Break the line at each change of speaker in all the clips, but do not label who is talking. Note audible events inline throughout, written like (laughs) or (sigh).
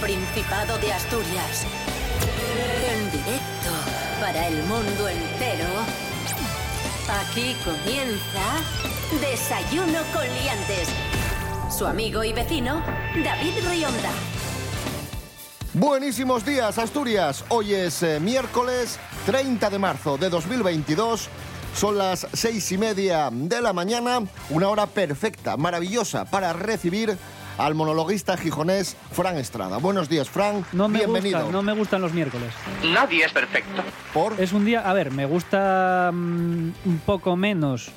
Principado de Asturias. En directo para el mundo entero. Aquí comienza Desayuno con Liantes. Su amigo y vecino, David Rionda.
Buenísimos días, Asturias. Hoy es eh, miércoles 30 de marzo de 2022. Son las seis y media de la mañana, una hora perfecta, maravillosa para recibir al monologuista gijonés Fran Estrada. Buenos días, Fran.
No me,
Bienvenido.
gusta, no me gustan los miércoles.
Nadie es perfecto.
Por
Es un día, a ver, me gusta mm, un poco menos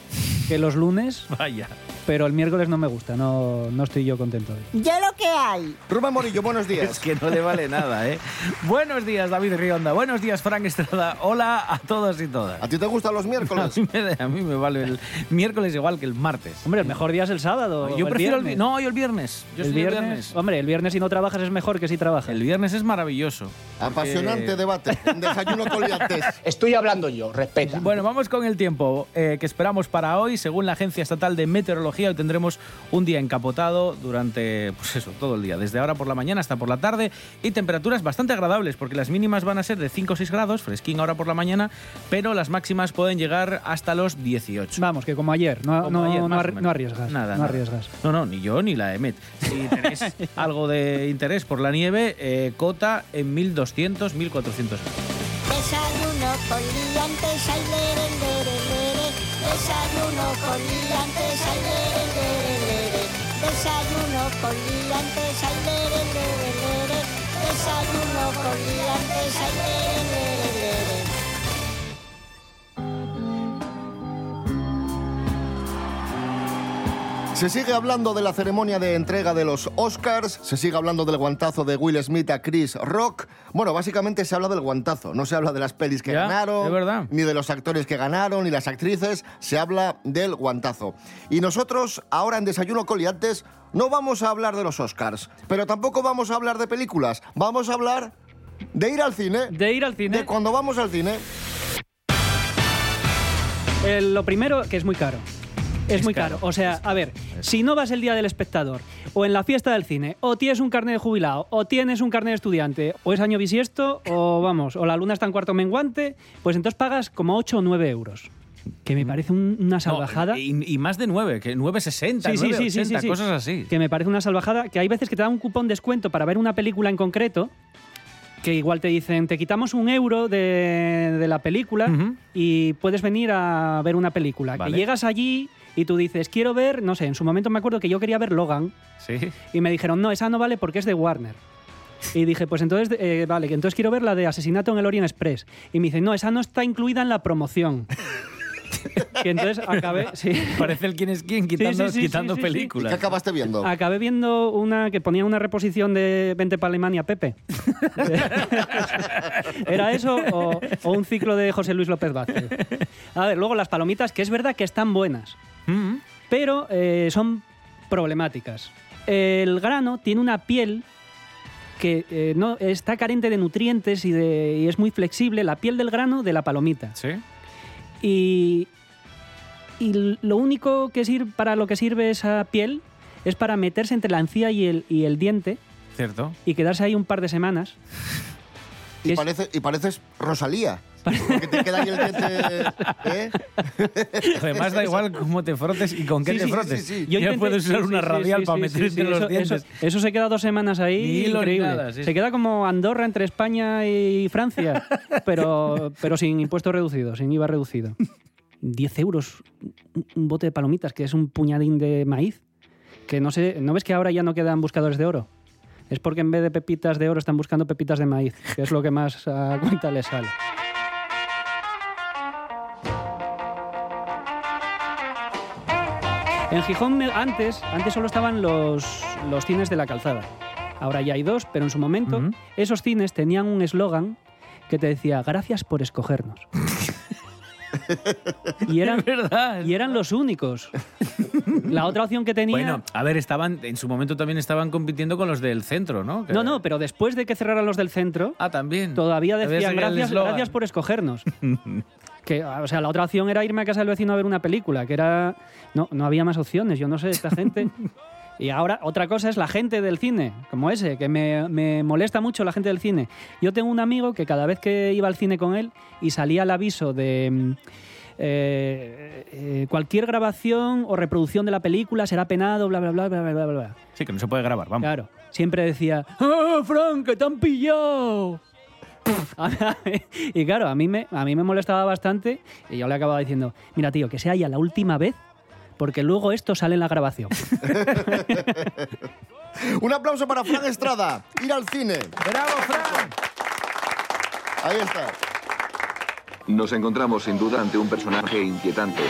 que los lunes,
Vaya.
Pero el miércoles no me gusta, no, no estoy yo contento hoy.
Ya lo que hay.
Rubén Morillo, buenos
Es
días.
que no le vale nada, ¿eh? (laughs) Buenos días, David Rionda. Buenos días, Frank Estrada. Hola a todos y todas.
¿A ti te gustan los (laughs)
A
miércoles?
mí, me, a mí me vale el miércoles igual que el martes.
Hombre, el mejor día es el sábado. o
Yo
el
prefiero el
viernes.
vi- No, yo el viernes. Yo
el
soy
viernes, Hombre, el viernes si no trabajas es mejor que si trabajas.
El viernes es maravilloso.
Apasionante
porque-
debate. Desayuno con. (laughs)
Estoy hablando yo, respeta.
Bueno, vamos con el tiempo eh, que esperamos para hoy. Según la Agencia Estatal de Meteorología, hoy tendremos un día encapotado durante, pues eso, todo el día, desde ahora por la mañana hasta por la tarde, y temperaturas bastante agradables, porque las mínimas van a ser de 5 o 6 grados, fresquín ahora por la mañana, pero las máximas pueden llegar hasta los 18.
Vamos, que como ayer, no,
Como
no,
ayer,
no arriesgas.
Nada,
no
nada.
arriesgas.
No, no, ni yo ni la EMET. Si (laughs) tenéis algo de interés por la nieve, eh, cota en 1200, 1400 metros.
Desayuno con liantes, ay, lere, lere, lere. Desayuno con liantes, ay, lere, lere, lere. Desayuno con liantes, ay, lere, lere, lere. Desayuno con liantes, ay, lere, lere, lere.
Se sigue hablando de la ceremonia de entrega de los Oscars, se sigue hablando del guantazo de Will Smith a Chris Rock. Bueno, básicamente se habla del guantazo, no se habla de las pelis que
Ya,
ganaron, ni de los actores que ganaron, ni las actrices, se habla del guantazo. Y nosotros, ahora en Desayuno Coliantes, no vamos a hablar de los Oscars, pero tampoco vamos a hablar de películas, vamos a hablar de ir al cine,
De ir al cine,
de cuando vamos al cine.
eh, lo primero que es muy caro. Es, muy
caro,
caro. O sea, a ver, si no vas el día del espectador, o en la fiesta del cine, o tienes un carnet de jubilado, o tienes un carnet de estudiante, o es año bisiesto, o vamos, o la luna está en cuarto menguante, pues entonces pagas como 8 o 9 euros. Que me parece un- una
No,
salvajada.
y, y más de 9, que 9,60,
Sí, sí, sí,
9,80,
sí, sí, sí.
cosas así.
Que me parece una salvajada. Que hay veces que te dan un cupón descuento para ver una película en concreto. Que igual te dicen, te quitamos un euro de, de la película y puedes venir a ver una película.
Vale.
Que llegas allí y tú dices, quiero ver, no sé, en su momento me acuerdo que yo quería ver Logan
Sí.
y me dijeron, no, esa no vale porque es de Warner. Y dije, pues entonces, eh, vale, que entonces quiero ver la de Asesinato en el Orient Express. Y me dicen, no, esa no está incluida en la promoción. (laughs) y entonces acabé, sí.
Parece el quién es quién quitando,
sí, sí,
quitando
sí, sí, sí.
¿Qué
películas.
acabaste viendo?
Acabé viendo una que ponía una reposición de Vente para Alemania, Pepe. (laughs) ¿Era eso o, o un ciclo de José Luis López Vázquez? A ver, luego las palomitas, que es verdad que están buenas,
Mm.
pero eh, son problemáticas. El grano tiene una piel que eh, no, está carente de nutrientes y, de, y es muy flexible, la piel del grano de la palomita.
Sí.
Y, y lo único que sirve para lo que sirve esa piel es para meterse entre la encía y el, y el diente
Cierto.
y quedarse ahí un par de semanas.
Y,
es-
parece, y pareces Rosalía. Porque te queda el diente... ¿eh? (laughs)
Además da igual cómo te frotes y con qué
Sí,
te
sí,
frotes.
sí, sí.
Yo
ya
intenté-
puedes usar una radial
sí,
para meter
sí, sí,
entre los
eso,
dientes.
Eso, eso se queda dos semanas ahí.
Ni
increíble.
nada, sí,
se
sí.
queda como Andorra entre España y Francia, (laughs) pero, pero sin impuesto reducido, sin IVA reducido. 10 euros un- un bote de palomitas, que es un puñadín de maíz. Que no sé, ¿no ves que ahora ya no quedan buscadores de oro? Es porque en vez de pepitas de oro están buscando pepitas de maíz, que es lo que más a cuenta les sale. En Gijón antes, antes solo estaban los, los cines de la calzada. Ahora ya hay dos, pero en su momento esos cines tenían un eslogan que te decía gracias por escogernos. (laughs) y, eran,
verdad.
y eran los únicos. La otra opción que tenía...
Bueno, a ver, estaban en su momento también estaban compitiendo con los del centro, ¿no? Que-
no, no, pero después de que cerraran los del centro,
Ah, también.
todavía decían gracias, gracias por escogernos. (laughs) que, o sea, la otra opción era irme a casa del vecino a ver una película, que era... No, no había más opciones, yo no sé, esta gente... Y ahora, otra cosa es la gente del cine, como ese, que me, me molesta mucho la gente del cine. Yo tengo un amigo que cada vez que iba al cine con él y salía el aviso de mm, eh, eh, cualquier grabación o reproducción de la película será penado, bla, bla, bla, bla, bla, bla.
Sí, que no se puede grabar, vamos.
Claro, siempre decía, ¡Ah, Frank, que te han pillado! (laughs) y claro, a mí, me, a mí me molestaba bastante y yo le acababa diciendo, mira tío, que sea ya la última vez porque luego esto sale en la grabación. (laughs)
Un aplauso para Fran Estrada. Ir al cine.
¡Bravo, Fran!
Ahí está.
Nos encontramos sin duda ante un personaje inquietante.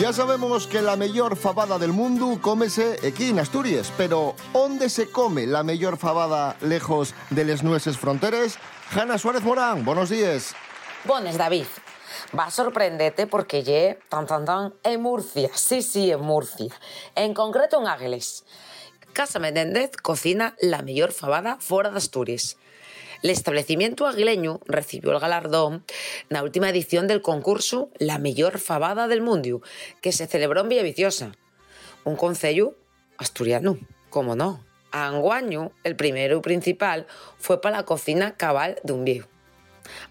Ya sabemos que la mejor fabada del mundo cómese aquí en Asturias, pero ¿dónde se come la mejor fabada lejos de las nueces fronteras? Hanna Suárez Morán, buenos días.
Bones, David. Va a sorprenderte porque lle, tan tan tan, en Murcia. Sí, sí, en Murcia. En concreto en Águiles. Casa Menéndez cocina la mejor fabada fuera de Asturias. El establecimiento aguileño recibió el galardón la última edición del concurso La mejor fabada del mundo, que se celebró en Villaviciosa. Un concello asturiano, como no. A Anguaño, el primero y principal fue para la cocina cabal de un viejo.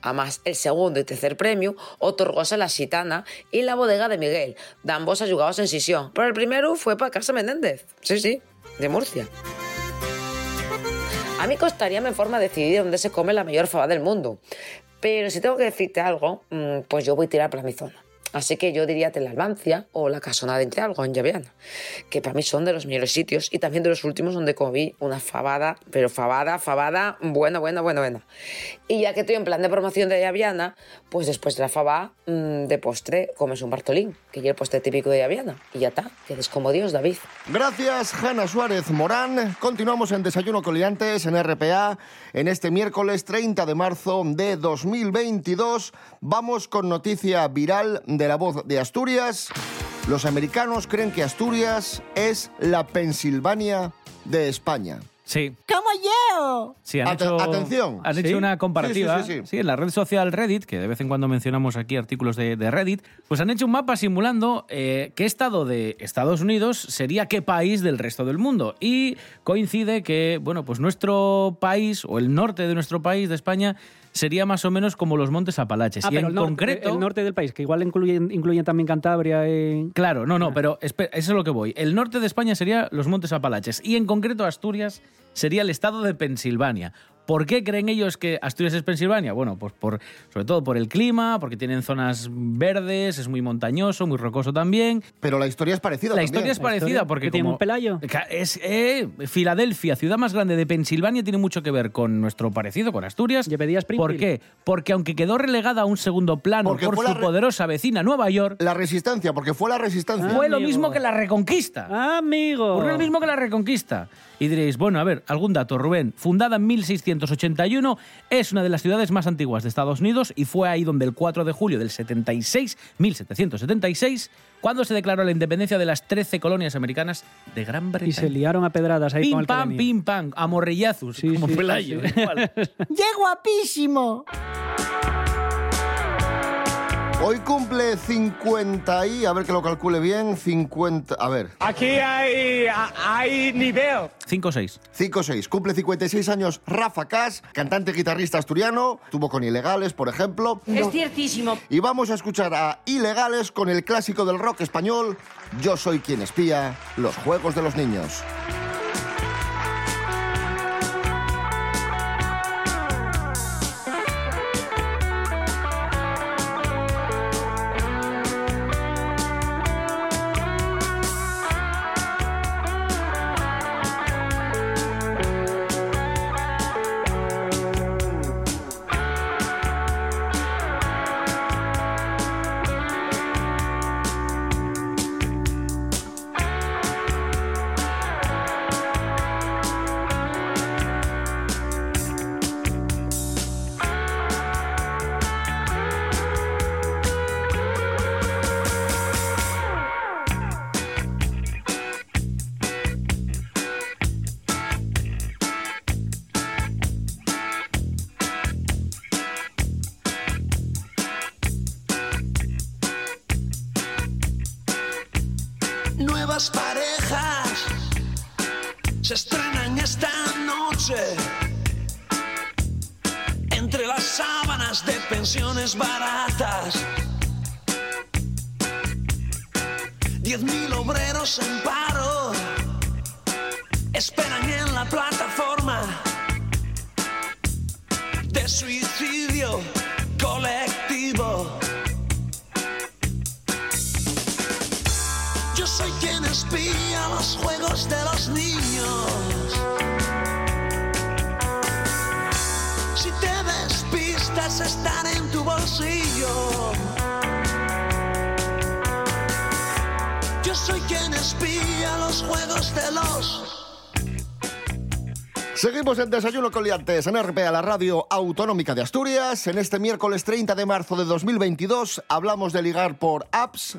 Además, el segundo y tercer premio otorgóse a la Xitana y la bodega de Miguel, de ambos ayudados en sesión. Pero el primero fue para Casa Menéndez. Sí, sí, de Murcia. A mí costaríame en forma decidir dónde se come la mejor fava del mundo. Pero si tengo que decirte algo, mm, pues yo voy a tirar para mi zona. Así que yo diría la Albancia o la Casona de Entralgo en Llaviana, que para mí son de los mejores sitios y también de los últimos donde comí una fabada, pero fabada, fabada, buena, buena, buena, buena. Y ya que estoy en plan de promoción de Llaviana, pues después de la fabada mm, de postre comes un Bartolín, que es el postre típico de Llaviana. Y ya está, quedes como Dios, David.
Gracias, Hanna Suárez Morán. Continuamos en Desayuno Coliantes en RPA en este miércoles 30 de marzo de 2022. Vamos con noticia viral de la voz de Asturias. Los americanos creen que Asturias es la Pensilvania de España.
Sí.
¡Como yo!
Sí, han hecho,
atención.
Han hecho
¿Sí?
una comparativa.
Sí, sí, sí, sí.
en la red social Reddit, que de vez en cuando mencionamos aquí artículos de, de Reddit, pues han hecho un mapa simulando eh, qué estado de Estados Unidos sería qué país del resto del mundo. Y coincide que, bueno, pues nuestro país, o el norte de nuestro país, de España, sería más o menos como los Montes Apalaches.
Ah,
y
pero
en
el norte,
concreto.
el norte del país, que igual incluyen, incluyen también Cantabria y...
Claro, no, no, pero espe- eso es lo que voy. El norte de España sería los Montes Apalaches y en concreto Asturias sería el estado de Pensilvania. ¿Por qué creen ellos que Asturias es Pensilvania? Bueno, pues por, sobre todo por el clima, porque tienen zonas verdes, es muy montañoso, muy rocoso también.
Pero la historia es parecida
La
también.
historia es parecida
historia,
porque
que tiene
como-
un pelayo.
Es eh, Filadelfia, ciudad más grande de Pensilvania, tiene mucho que ver con nuestro parecido, con Asturias.
Llevaría Springfield.
¿Por qué? Porque aunque quedó relegada a un segundo plano
Porque
por
fue
su poderosa vecina Nueva York,
La resistencia, porque fue la resistencia.
fue lo mismo que la Reconquista.
¡Amigo!
Ocurrió lo mismo que la Reconquista. Y diréis, bueno, a ver, algún dato, Rubén. Fundada en 1681, es una de las ciudades más antiguas de Estados Unidos y fue ahí donde el 4 de julio del 76, 1776, cuando se declaró la independencia de las 13 colonias americanas de Gran Bretaña.
Y se liaron a pedradas ahí con
Pim
el que
pam, pim pam, a morrillazos,
Sí,
como
sí,
Pelayo.
sí, sí. (laughs)
igual.
¡Qué guapísimo!
Hoy cumple 50 y, a ver que lo calcule bien, 50, a ver,
Aquí hay, hay nivel.
5 o 6.
5-6. Cumple 56 años Rafa Cas, cantante guitarrista asturiano, tuvo con Ilegales, por ejemplo.
Es ciertísimo.
Y vamos a escuchar a Ilegales con el clásico del rock español, Yo soy quien espía, los juegos de los niños.
Se estrenan esta noche entre las sábanas de pensiones baratas. Diez mil obreros en paro esperan en la plataforma de suicidio colectivo. Quien espía los juegos de los niños. Si te despistas, estar en tu bolsillo. Yo soy quien espía los juegos de los
Seguimos en Desayuno con Liantes en RPA, la radio autonómica de Asturias. En este miércoles 30 de marzo de 2022 hablamos de ligar por apps,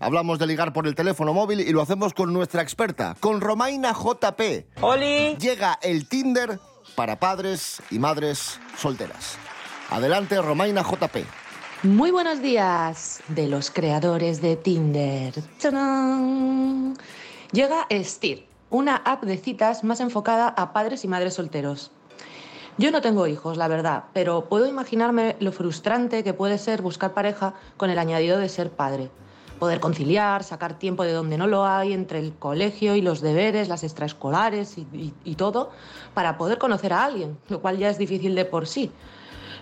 hablamos de ligar por el teléfono móvil y lo hacemos con nuestra experta, con Romaina JP.
¡Oli!
Llega el Tinder para padres y madres solteras. Adelante, Romaina JP.
Muy buenos días de los creadores de Tinder. ¡Tarán! Llega Steer, una app de citas más enfocada a padres y madres solteros. Yo no tengo hijos, la verdad, pero puedo imaginarme lo frustrante que puede ser buscar pareja con el añadido de ser padre. Poder conciliar, sacar tiempo de donde no lo hay, entre el colegio y los deberes, las extraescolares y, todo, para poder conocer a alguien, lo cual ya es difícil de por sí.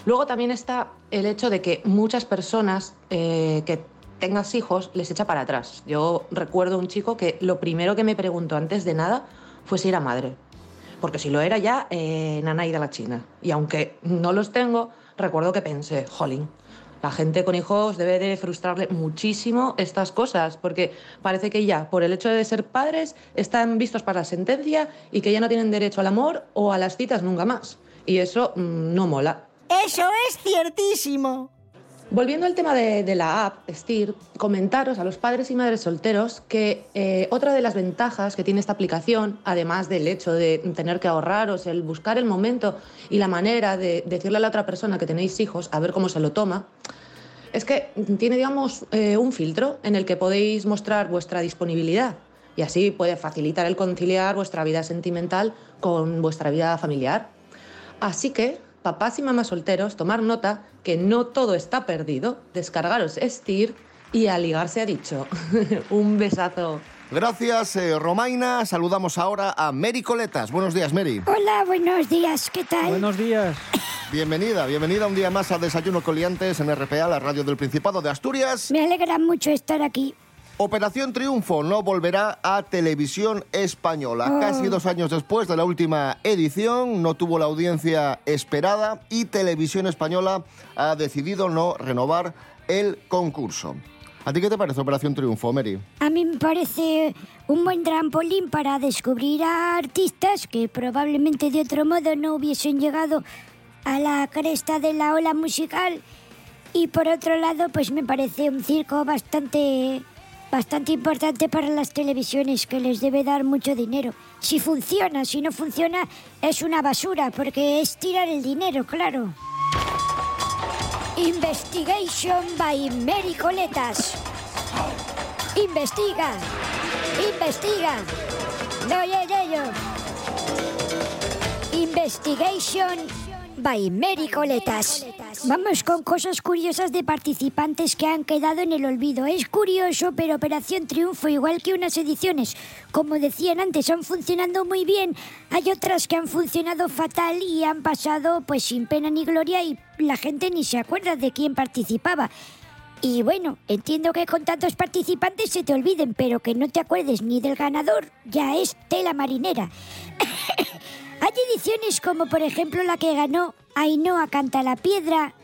Luego también está el hecho de que muchas personas eh, que tengas hijos les echa para atrás. Yo recuerdo un chico que lo primero que me preguntó antes de nada fue si era madre. Porque si lo era ya, eh, nana ida a la China. Y aunque no los tengo, recuerdo que pensé, jolín, la gente con hijos debe de frustrarle muchísimo estas cosas, porque parece que ya, por el hecho de ser padres, están vistos para la sentencia y que ya no tienen derecho al amor o a las citas nunca más. Y eso mm, no mola.
Eso es ciertísimo.
Volviendo al tema de, la app, Steer, comentaros a los padres y madres solteros que eh, otra de las ventajas que tiene esta aplicación, además del hecho de tener que ahorraros, el buscar el momento y la manera de decirle a la otra persona que tenéis hijos a ver cómo se lo toma, es que tiene, digamos, eh, un filtro en el que podéis mostrar vuestra disponibilidad y así puede facilitar el conciliar vuestra vida sentimental con vuestra vida familiar. Así que, papás y mamás solteros, tomar nota que no todo está perdido, descargaros Steer y a ligar se ha dicho. (laughs) Un besazo.
Gracias, eh, Romaina. Saludamos ahora a Mary Coletas. Buenos días, Mary.
Hola, buenos días, ¿qué tal?
Buenos días.
Bienvenida, bienvenida un día más a Desayuno Coliantes en RPA, la radio del Principado de Asturias.
Me alegra mucho estar aquí.
Operación Triunfo no volverá a televisión española.
Oh.
Casi dos años después de la última edición, no tuvo la audiencia esperada y Televisión Española ha decidido no renovar el concurso. ¿A ti qué te parece Operación Triunfo, Mary?
A mí me parece un buen trampolín para descubrir a artistas que probablemente de otro modo no hubiesen llegado a la cresta de la ola musical. Y por otro lado, pues me parece un circo bastante, bastante importante para las televisiones que les debe dar mucho dinero. Si funciona, si no funciona, es una basura porque es tirar el dinero, claro. Investigation by Mary Coletas. Investiga. Investiga. No, ya, ya. Investigation by Mary Coletas. Vamos con cosas curiosas de participantes que han quedado en el olvido. Es curioso, pero Operación Triunfo, igual que unas ediciones, como decían antes, han funcionado muy bien. Hay otras que han funcionado fatal y han pasado pues sin pena ni gloria y la gente ni se acuerda de quién participaba. Y bueno, entiendo que con tantos participantes se te olviden, pero que no te acuerdes ni del ganador, ya es tela marinera. (coughs) Hay ediciones como por ejemplo la que ganó Ainhoa Canta la Piedra,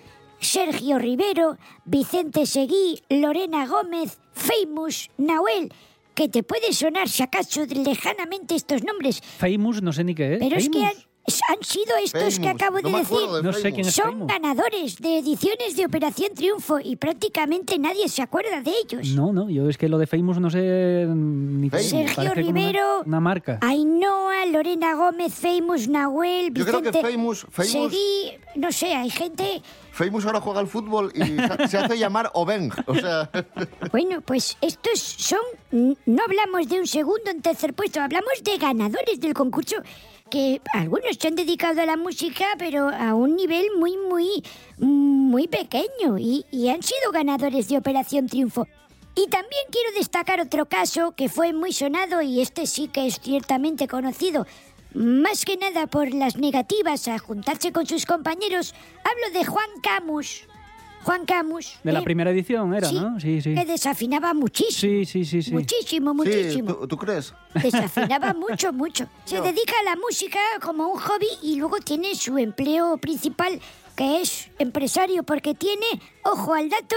Sergio Rivero, Vicente Seguí, Lorena Gómez, Famous, Nahuel, que te puede sonar si acaso lejanamente estos nombres,
Famous, no sé ni qué es.
pero es que. Han, han sido estos que acabo de
No
decir.
acuerdo de
No sé quién es
Son
Famous.
ganadores de ediciones de Operación Triunfo y prácticamente nadie se acuerda de ellos.
No, no, yo es que lo de Famous no sé ni qué.
Sergio
como una-
Rivero.
Una, marca.
Ainhoa, Lorena Gómez, Famous, Nahuel,
Yo creo
Vicente...
que Famous- Famous-
Seguí, no sé, hay gente
Famous ahora juega al fútbol y se- hace llamar Obeng. O sea, (laughs)
Bueno, pues estos son... No hablamos de un segundo en tercer puesto, hablamos de ganadores del concurso que algunos se han dedicado a la música, pero a un nivel muy, muy, muy pequeño y, y han sido ganadores de Operación Triunfo. Y también quiero destacar otro caso que fue muy sonado y este sí que es ciertamente conocido. Más que nada por las negativas a juntarse con sus compañeros, hablo de Juan Camus. Juan Camus.
De la
¿eh?
primera edición era,
Sí,
¿no? Sí, sí.
Que desafinaba muchísimo.
Sí, sí, sí, sí.
Muchísimo,
sí,
muchísimo.
¿tú, tú crees?
Desafinaba (laughs) mucho, mucho. Se
No.
dedica a la música como un hobby y luego tiene su empleo principal, que es empresario, porque tiene, ojo al dato,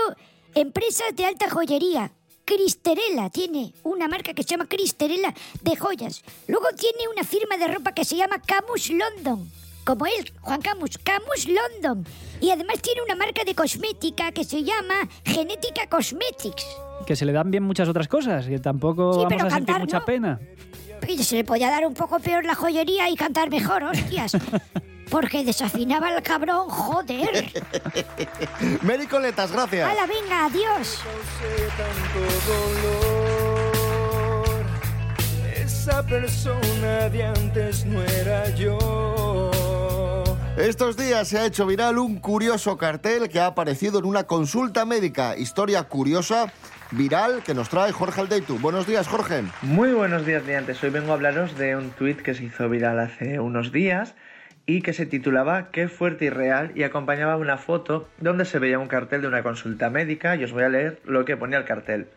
empresas de alta joyería. Cristerella tiene una marca que se llama Cristerella de joyas. Luego tiene una firma de ropa que se llama Camus London. Como él, Juan Camus, Camus London. Y además tiene una marca de cosmética que se llama Genética Cosmetics.
Que se le dan bien muchas otras cosas, que tampoco
Sí,
vamos
pero
a sentir mucha
¿no?
pena.
Y se le podía dar un poco peor la joyería y cantar mejor, hostias. (laughs) Porque desafinaba el cabrón, joder. (laughs)
Mary Coletas, gracias.
Hala, venga, adiós.
Esa persona de antes no era yo.
Estos días se ha hecho viral un curioso cartel que ha aparecido en una consulta médica. Historia curiosa, viral, que nos trae Jorge Aldeitu. Buenos días, Jorge.
Muy buenos días, diantes. Hoy vengo a hablaros de un tuit que se hizo viral hace unos días y que se titulaba Qué fuerte y real y acompañaba una foto donde se veía un cartel de una consulta médica y os voy a leer lo que ponía el cartel.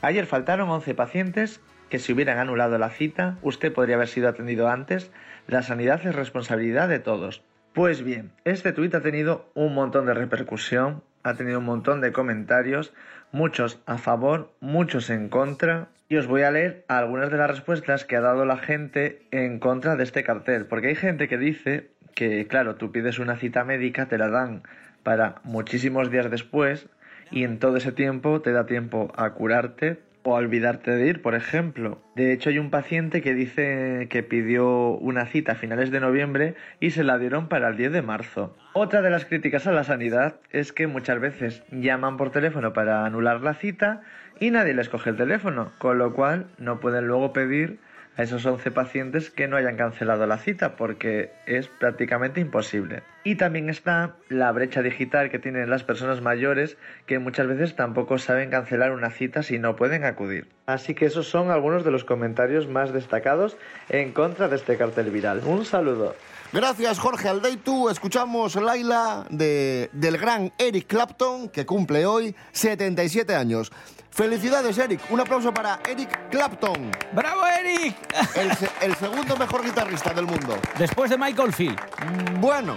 Ayer faltaron 11 pacientes que si hubieran anulado la cita, usted podría haber sido atendido antes. La sanidad es responsabilidad de todos. Pues bien, este tuit ha tenido un montón de repercusión, ha tenido un montón de comentarios, muchos a favor, muchos en contra, y os voy a leer algunas de las respuestas que ha dado la gente en contra de este cartel, porque hay gente que dice que, claro, tú pides una cita médica, te la dan para muchísimos días después, y en todo ese tiempo te da tiempo a curarte o olvidarte de ir, por ejemplo. De hecho, hay un paciente que dice que pidió una cita a finales de noviembre y se la dieron para el 10 de marzo. Otra de las críticas a la sanidad es que muchas veces llaman por teléfono para anular la cita y nadie les coge el teléfono, con lo cual no pueden luego pedir a esos 11 pacientes que no hayan cancelado la cita porque es prácticamente imposible. Y también está la brecha digital que tienen las personas mayores que muchas veces tampoco saben cancelar una cita si no pueden acudir. Así que esos son algunos de los comentarios más destacados en contra de este cartel viral. Un saludo.
Gracias, Jorge Aldeitu. Escuchamos Laila de, del gran Eric Clapton, que cumple hoy 77 años. Felicidades, Eric. Un aplauso para Eric Clapton.
¡Bravo, Eric!
El, el segundo mejor guitarrista del mundo.
Después de Michael Field.
Bueno.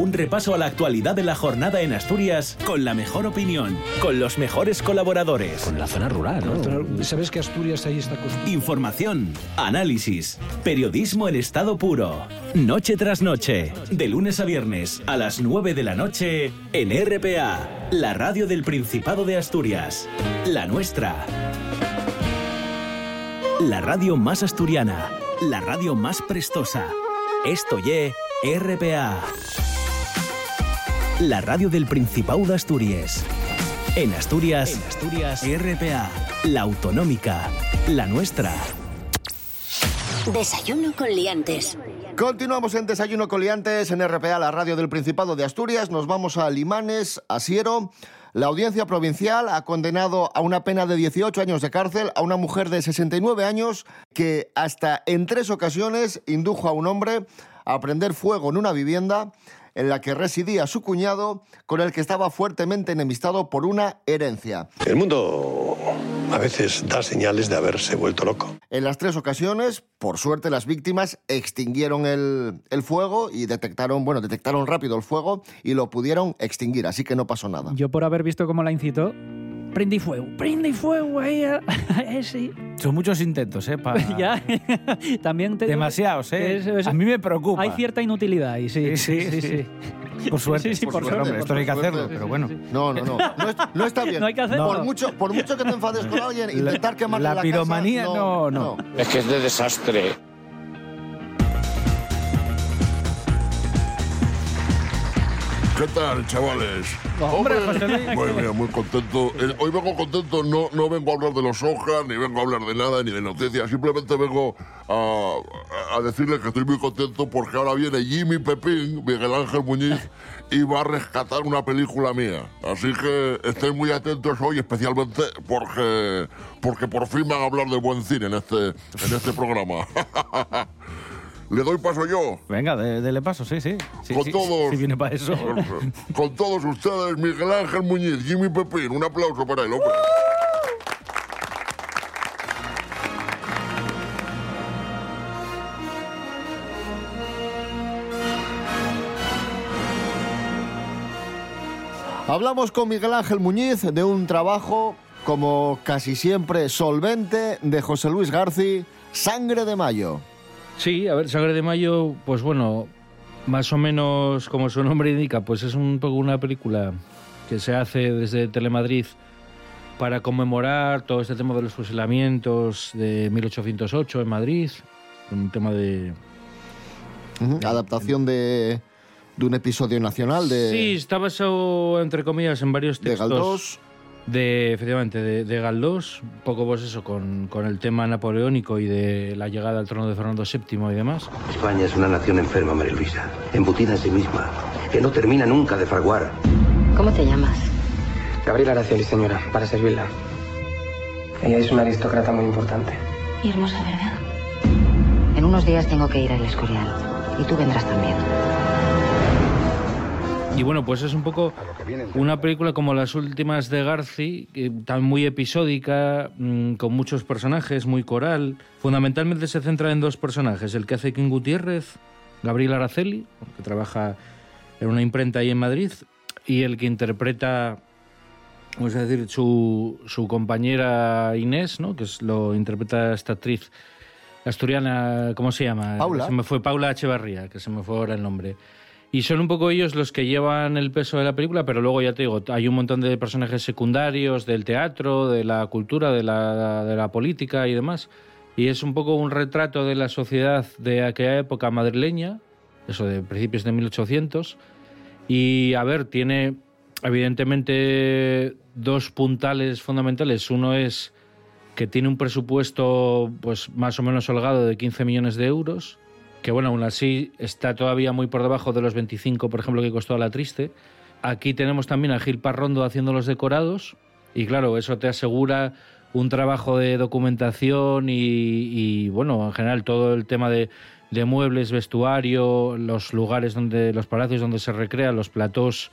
Un repaso a la actualidad de la jornada en Asturias con la mejor opinión, con los mejores colaboradores.
Con la zona rural, ¿no? ¿Sabes que Asturias ahí está?
Información, análisis, periodismo en estado puro. Noche tras noche, de lunes a viernes a las 9 de la noche en RPA, la radio del Principado de Asturias. La nuestra. La radio más asturiana, la radio más prestosa. Esto ye RPA. La radio del Principado de Asturias. En Asturias, en Asturias, RPA, la autonómica, la nuestra.
Desayuno con liantes.
Continuamos en Desayuno Coliantes en RPA, la radio del Principado de Asturias. Nos vamos a Limanes, a Siero. La audiencia provincial ha condenado a una pena de 18 años de cárcel a una mujer de 69 años que hasta en tres ocasiones indujo a un hombre a prender fuego en una vivienda en la que residía su cuñado, con el que estaba fuertemente enemistado por una herencia.
El mundo a veces da señales de haberse vuelto loco.
En las tres ocasiones, por suerte, las víctimas extinguieron el, el fuego y detectaron, bueno, detectaron rápido el fuego y lo pudieron extinguir, así que no pasó nada.
Yo por haber visto cómo la incitó, prende fuego, prende fuego ahí a, a ese.
Son muchos intentos, ¿eh? Para... (laughs)
ya, (laughs) también te
Demasiados, ¿eh?
Eso, eso.
A mí me preocupa.
Hay cierta inutilidad ahí, sí.
Sí, sí, sí. Por suerte,
Sí, sí, por suerte,
hombre,
por
esto no hay que
suerte.
hacerlo, pero bueno.
No, no, no. No, es- no está bien. (laughs)
No hay que hacerlo.
Por mucho, por mucho que te enfades con alguien, intentar quemarle
la
la,
piromanía,
casa,
no, no.
Es que es de desastre.
¿Qué tal, chavales?
Hombre, Luis.
Muy bien, muy contento. Eh, Hoy vengo contento, no, no vengo a hablar de los hojas, ni vengo a hablar de nada, ni de noticias. Simplemente vengo a, a decirle que estoy muy contento porque ahora viene Jimmy Pepín, Miguel Ángel Muñiz, y va a rescatar una película mía. Así que estén muy atentos hoy, especialmente porque, porque por fin van a hablar de buen cine en este, en este programa. (laughs) Le doy paso yo.
Venga, de- dele paso, sí, sí. sí
Con
sí,
todos.
Si viene para eso.
Con todos ustedes, Miguel Ángel Muñiz, Jimmy Pepín. Un aplauso para él, hombre.
Hablamos con Miguel Ángel Muñiz de un trabajo, como casi siempre, solvente de José Luis Garci, Sangre de Mayo.
Sí, a ver, Sangre de Mayo, pues bueno, más o menos como su nombre indica, pues es un poco una película que se hace desde Telemadrid para conmemorar todo este tema de los fusilamientos de 1808 en Madrid, un tema de...
Adaptación de, de un episodio nacional de...
Sí, está basado, entre comillas, en varios
de
textos.
Galdós.
De, efectivamente, de, de Galdós, un poco pues eso, con, con el tema napoleónico y de la llegada al trono de Fernando VII y demás.
España es una nación enferma, María Luisa, embutida en sí misma, que no termina nunca de fraguar.
¿Cómo te llamas?
Gabriela Araceli, señora, para servirla. Ella es una aristócrata muy importante.
Y hermosa, ¿verdad? En unos días tengo que ir al Escorial. Y tú vendrás también.
Y bueno, pues es un poco una película como las últimas de Garci, tan muy episódica, mm, con muchos personajes, muy coral. Fundamentalmente se centra en dos personajes, el que hace King Gutiérrez, Gabriel Araceli, que trabaja en una imprenta ahí en Madrid, y el que interpreta, vamos a decir, su, su compañera Inés, ¿no? que es, lo interpreta esta actriz asturiana, ¿cómo se llama?
Paula.
Se me fue Paula Echevarría, que se me fue ahora el nombre. Y son un poco ellos los que llevan el peso de la película, pero luego ya te digo, hay un montón de personajes secundarios del teatro, de la cultura, de la, de la política y demás. Y es un poco un retrato de la sociedad de aquella época madrileña, eso de principios de 1800. Y a ver, tiene evidentemente dos puntales fundamentales. Uno es que tiene un presupuesto pues más o menos holgado de 15 millones de euros, que bueno, aún así está todavía muy por debajo de los 25, por ejemplo, que costó a La Triste. Aquí tenemos también a Gil Parrondo haciendo los decorados y claro, eso te asegura un trabajo de documentación y, bueno, en general todo el tema de, de muebles, vestuario, los lugares donde, los palacios donde se recrea, los platós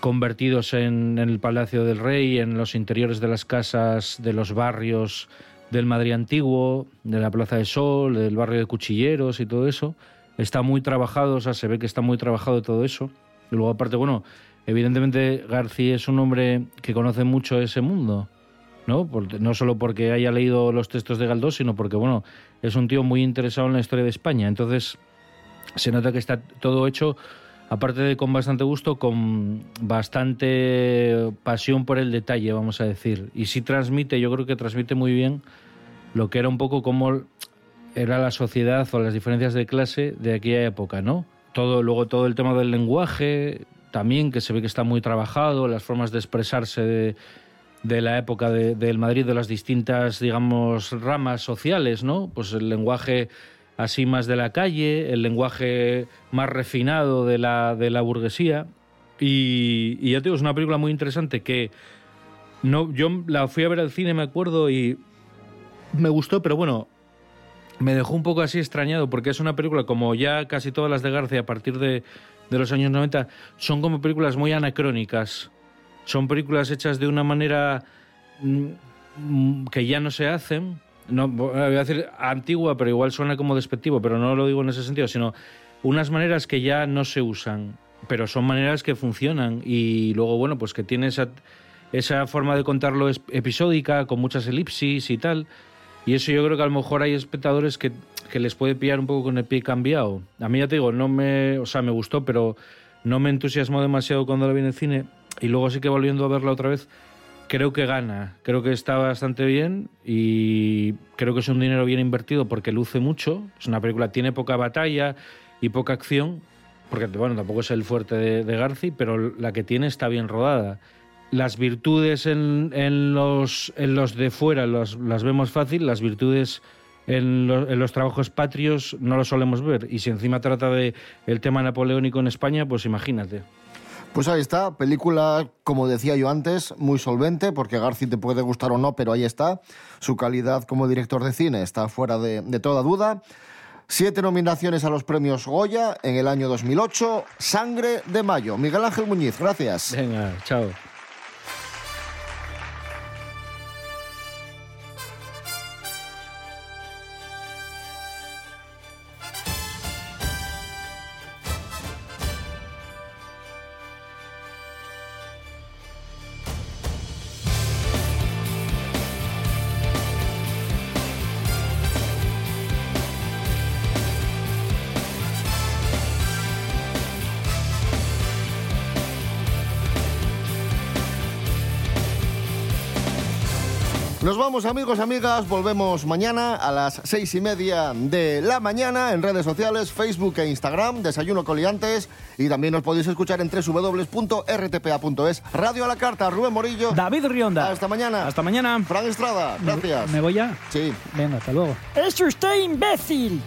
convertidos en el Palacio del Rey, en los interiores de las casas de los barrios del Madrid antiguo, de la Plaza de Sol, del barrio de Cuchilleros y todo eso. Está muy trabajado, o sea, se ve que está muy trabajado todo eso. Y luego, aparte, bueno, evidentemente García es un hombre que conoce mucho ese mundo, ¿no? No solo porque haya leído los textos de Galdós, sino porque, bueno, es un tío muy interesado en la historia de España. Entonces, se nota que está todo hecho, aparte de con bastante gusto, con bastante pasión por el detalle, vamos a decir. Y sí transmite, yo creo que transmite muy bien lo que era un poco como era la sociedad o las diferencias de clase de aquella época, ¿no? Todo, luego todo el tema del lenguaje, también que se ve que está muy trabajado, las formas de expresarse de, de la época de- del Madrid, de las distintas, digamos, ramas sociales, ¿no? Pues el lenguaje así más de la calle, el lenguaje más refinado de la, de la burguesía. Y, y ya te digo, es una película muy interesante que no, yo la fui a ver al cine, me acuerdo, y me gustó, pero bueno, me dejó un poco así extrañado porque es una película como ya casi todas las de García a partir de, de los años 90 son como películas muy anacrónicas. Son películas hechas de una manera mm, que ya no se hacen. No, voy a decir antigua, pero igual suena como despectivo, pero no lo digo en ese sentido, sino unas maneras que ya no se usan, pero son maneras que funcionan y luego, bueno, pues que tiene esa, forma de contarlo episódica, con muchas elipsis y tal. Y eso yo creo que a lo mejor hay espectadores que, que les puede pillar un poco con el pie cambiado. A mí ya te digo, no me, o sea, me gustó, pero no me entusiasmó demasiado cuando la vi en el cine. Y luego sí que volviendo a verla otra vez, creo que gana. Creo que está bastante bien y creo que es un dinero bien invertido porque luce mucho. Es una película, tiene poca batalla y poca acción, porque bueno, tampoco es el fuerte de, de Garci, pero la que tiene está bien rodada. Las virtudes en, en los, en los de fuera los- las vemos fácil, las virtudes en, lo- en los trabajos patrios no lo solemos ver. Y si encima trata de el tema napoleónico en España, pues imagínate.
Pues ahí está, película, como decía yo antes, muy solvente, porque Garci te puede gustar o no, pero ahí está. Su calidad como director de cine está fuera de, de toda duda. Siete nominaciones a los premios Goya en el año 2008. Sangre de Mayo. Miguel Ángel Muñiz, gracias.
Venga, chao.
Nos vamos amigos, amigas, volvemos mañana a las seis y media de la mañana en redes sociales, Facebook e Instagram, Desayuno Coliantes y también nos podéis escuchar en www.rtpa.es. Radio a la carta, Rubén Morillo.
David Rionda.
Hasta mañana.
Hasta mañana.
Fran Estrada, gracias.
¿Me voy ya?
Sí.
Venga, hasta luego.
¡Es usted imbécil!